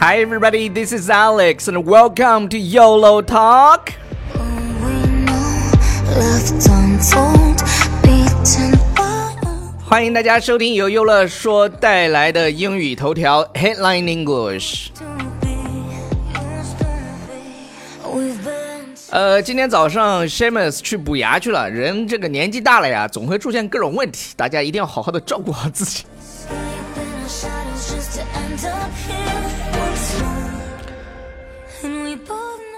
Hi, everybody, this is Alex, and welcome to YOLO Talk. Left untold, beaten by 欢迎大家收听由优乐说带来的英语头条 Headline English。 to be. We've been 呃，今天早上 Shamus 去补牙去了。人这个年纪大了呀，总会出现各种问题，大家一定要好好的照顾好自己。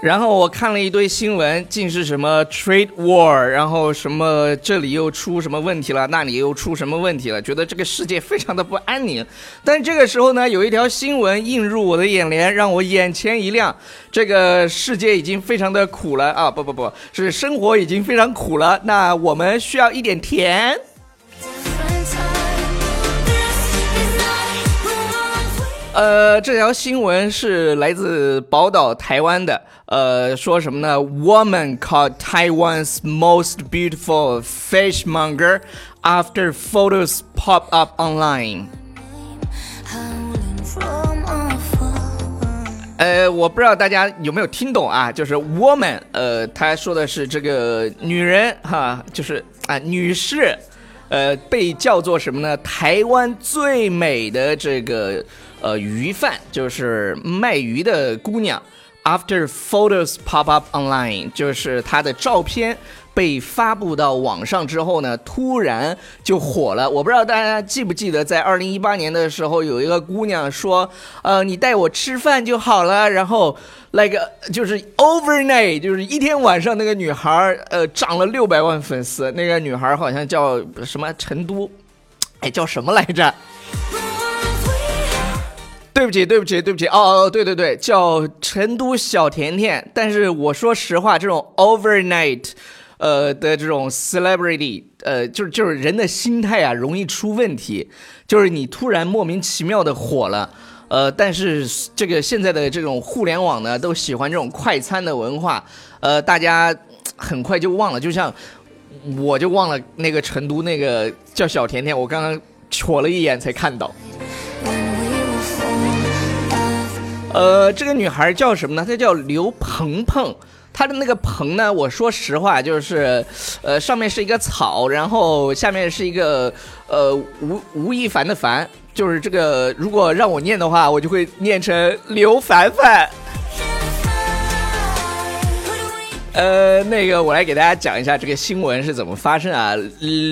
然后我看了一堆新闻，尽是什么 trade war，然后什么这里又出什么问题了，那里又出什么问题了，觉得这个世界非常的不安宁。但这个时候呢，有一条新闻映入我的眼帘，让我眼前一亮。这个世界已经非常的苦了啊！不不不，是生活已经非常苦了。那我们需要一点甜。呃，这条新闻是来自宝岛台湾的，呃，说什么呢？Woman called Taiwan's most beautiful fishmonger after photos pop up online。呃，我不知道大家有没有听懂啊？就是 woman，呃，他说的是这个女人哈，就是啊、女士，呃，被叫做什么呢？台湾最美的这个呃鱼贩，就是卖鱼的姑娘。After photos pop up online，就是她的照片被发布到网上之后呢，突然就火了。我不知道大家记不记得，在二零一八年的时候，有一个姑娘说：“呃，你带我吃饭就好了。”然后那个就是 overnight，就是一天晚上，那个女孩呃涨了六百万粉丝。那个女孩好像叫什么成都，哎，叫什么来着？对不起，对不起，对不起，哦哦，对对对，叫成都小甜甜。但是我说实话，这种 overnight，呃的这种 celebrity，呃，就是就是人的心态啊，容易出问题。就是你突然莫名其妙的火了，呃，但是这个现在的这种互联网呢，都喜欢这种快餐的文化，呃，大家很快就忘了，就像我就忘了那个成都那个叫小甜甜，我刚刚瞅了一眼才看到。呃，这个女孩叫什么呢？她叫刘鹏鹏。她的那个鹏呢，我说实话，就是，呃，上面是一个草，然后下面是一个呃吴吴亦凡的凡，就是这个。如果让我念的话，我就会念成刘凡凡。呃，那个我来给大家讲一下这个新闻是怎么发生啊。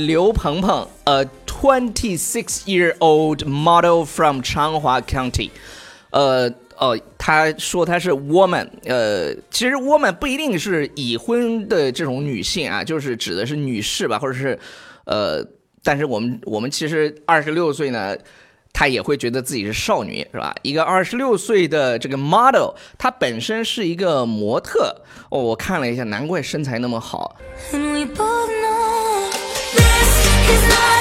刘鹏鹏，呃，twenty-six-year-old model from 昌华 County，呃。哦，他说他是 woman，呃，其实 woman 不一定是已婚的这种女性啊，就是指的是女士吧，或者是，呃，但是我们我们其实二十六岁呢，她也会觉得自己是少女，是吧？一个二十六岁的这个 model，她本身是一个模特，哦，我看了一下，难怪身材那么好。And we both know this is not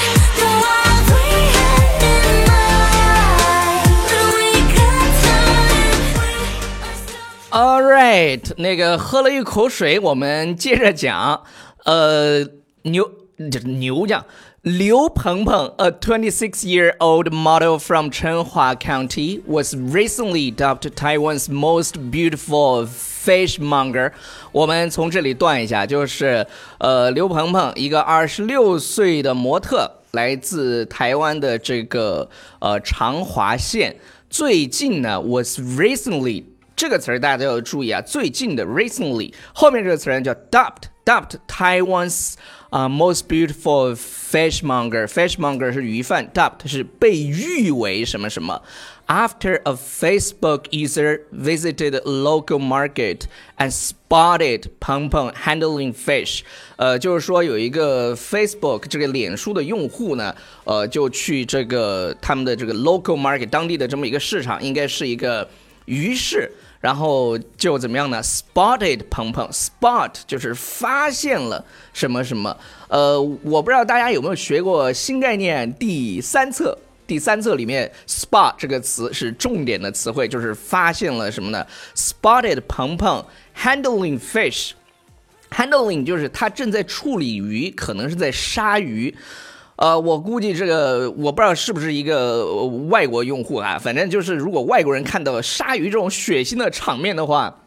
那个喝了一口水，我们接着讲。呃，牛这牛讲刘鹏鹏，a 26-year-old model from Chenhua County, was recently dubbed Taiwan's most beautiful fishmonger。我们从这里断一下，就是呃，刘鹏鹏，一个二十六岁的模特，来自台湾的这个呃长华县。最近呢，was recently 这个词儿大家都要注意啊，最近的 recently 后面这个词儿叫 dubbed dubbed Taiwan's 啊、most beautiful fishmonger fishmonger 是鱼贩，dubbed 是被誉为什么什么。After a Facebook user visited a local market and spotted Peng Peng handling fish，呃，就是说有一个 Facebook 这个脸书的用户呢，呃，就去这个他们的这个 local market 当地的这么一个市场，应该是一个鱼市， 然后就怎么样呢？spotted 鹏鹏，spot 就是发现了什么什么。呃，我不知道大家有没有学过新概念第三册。第三册里面 “spot” 这个词是重点的词汇，就是发现了什么呢？spotted 鹏鹏 handling fish，handling 就是他正在处理鱼，可能是在杀鱼。呃，我估计这个我不知道是不是一个外国用户啊，反正就是如果外国人看到鲨鱼这种血腥的场面的话，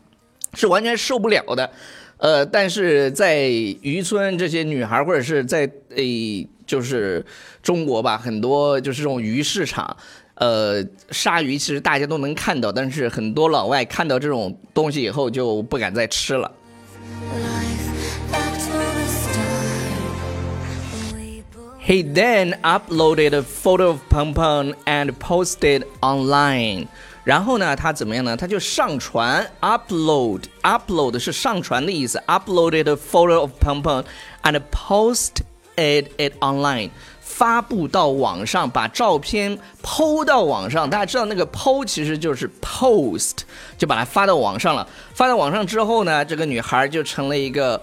是完全受不了的。呃，但是在渔村这些女孩，或者是在诶、就是中国吧，很多就是这种鱼市场，呃，鲨鱼其实大家都能看到，但是很多老外看到这种东西以后就不敢再吃了。He then uploaded a photo of Peng Peng and posted online. 然后呢，他怎么样呢？他就上传 upload upload 是上传的意思。uploaded a photo of Peng Peng and posted it online，发布到网上，把照片抛到网上。大家知道那个抛其实就是 post，就把它发到网上了。发到网上之后呢，这个女孩就成了一个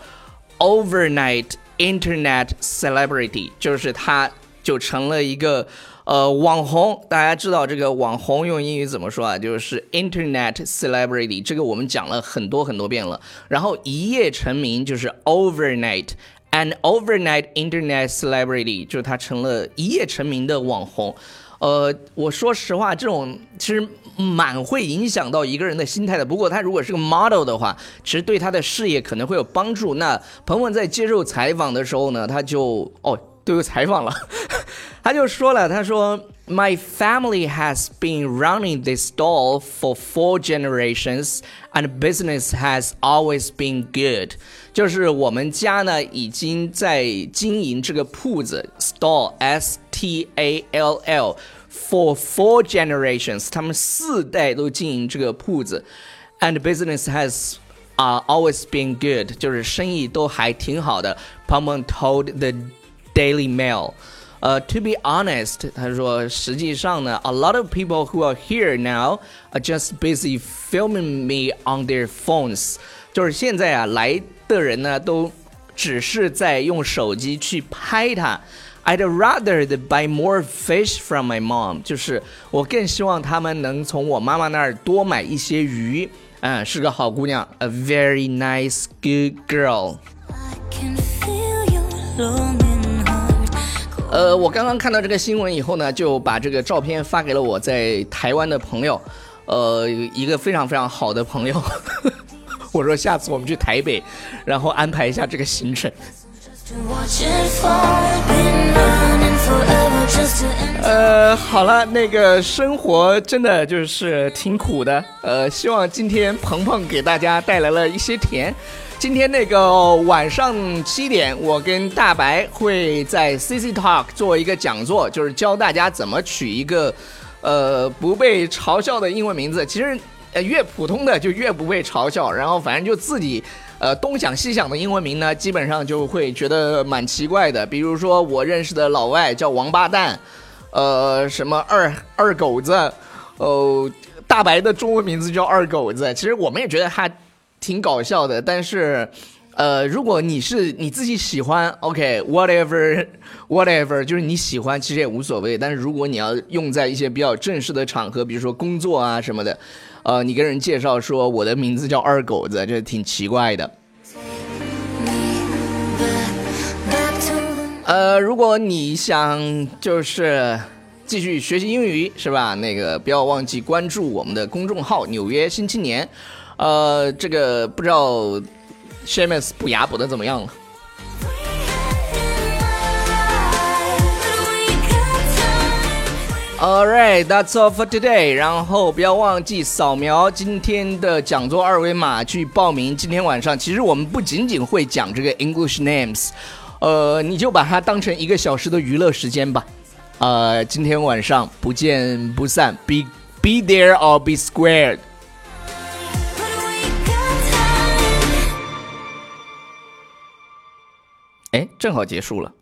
overnight Internet celebrity，就是他就成了一个呃网红。大家知道这个网红用英语怎么说啊？就是 internet celebrity，这个我们讲了很多很多遍了。然后一夜成名就是 overnight。An overnight internet celebrity 就是他成了一夜成名的网红，呃，我说实话，这种其实蛮会影响到一个人的心态的。不过他如果是个 model 的话，其实对他的事业可能会有帮助。那彭彭在接受采访的时候呢，他就哦都有采访了，他就说了，他说 My family has been running this stall for four generations, and business has always been good. 就是我们家呢已经在经营这个铺子 stall s t a l l for four generations，他们四代都经营这个铺子，and business has 啊、always been good，就是生意都还挺好的。Peng Peng told the Daily Mail。 呃、t o be honest，他说，实际上呢，a lot of people who are here now are just busy filming me on their phones。就是现在啊，来的人呢，都只是在用手机去拍它。I'd rather they buy more fish from my mom，就是我更希望他们能从我妈妈那儿多买一些鱼。嗯，是个好姑娘，a very nice good girl。 I can feel your longing heart. 呃，我刚刚看到这个新闻以后呢，就把这个照片发给了我在台湾的朋友，呃，一个非常非常好的朋友。我说下次我们去台北，然后安排一下这个行程。呃，好了，那个生活真的就是挺苦的。呃，希望今天鹏鹏给大家带来了一些甜。今天那个晚上七点，我跟大白会在 CC Talk 做一个讲座，就是教大家怎么取一个呃不被嘲笑的英文名字。其实呃越普通的就越不被嘲笑，然后反正就自己呃东想西想的英文名呢，基本上就会觉得蛮奇怪的。比如说我认识的老外叫王八蛋。呃，什么二二狗子，哦，大白的中文名字叫二狗子。其实我们也觉得他挺搞笑的，但是，呃，如果你是你自己喜欢，OK，whatever whatever，就是你喜欢，其实也无所谓。但是如果你要用在一些比较正式的场合，比如说工作啊什么的，呃，你跟人介绍说我的名字叫二狗子，这挺奇怪的。呃，如果你想就是继续学习英语是吧？那个不要忘记关注我们的公众号《纽约新青年》。呃，这个不知道 Shamus 补牙补的怎么样了？All right, that's all for today. 然后不要忘记扫描今天的讲座二维码去报名。今天晚上其实我们不仅仅会讲这个 English names，呃，你就把它当成一个小时的娱乐时间吧。呃，今天晚上不见不散，be be there or be squared。哎，正好结束了。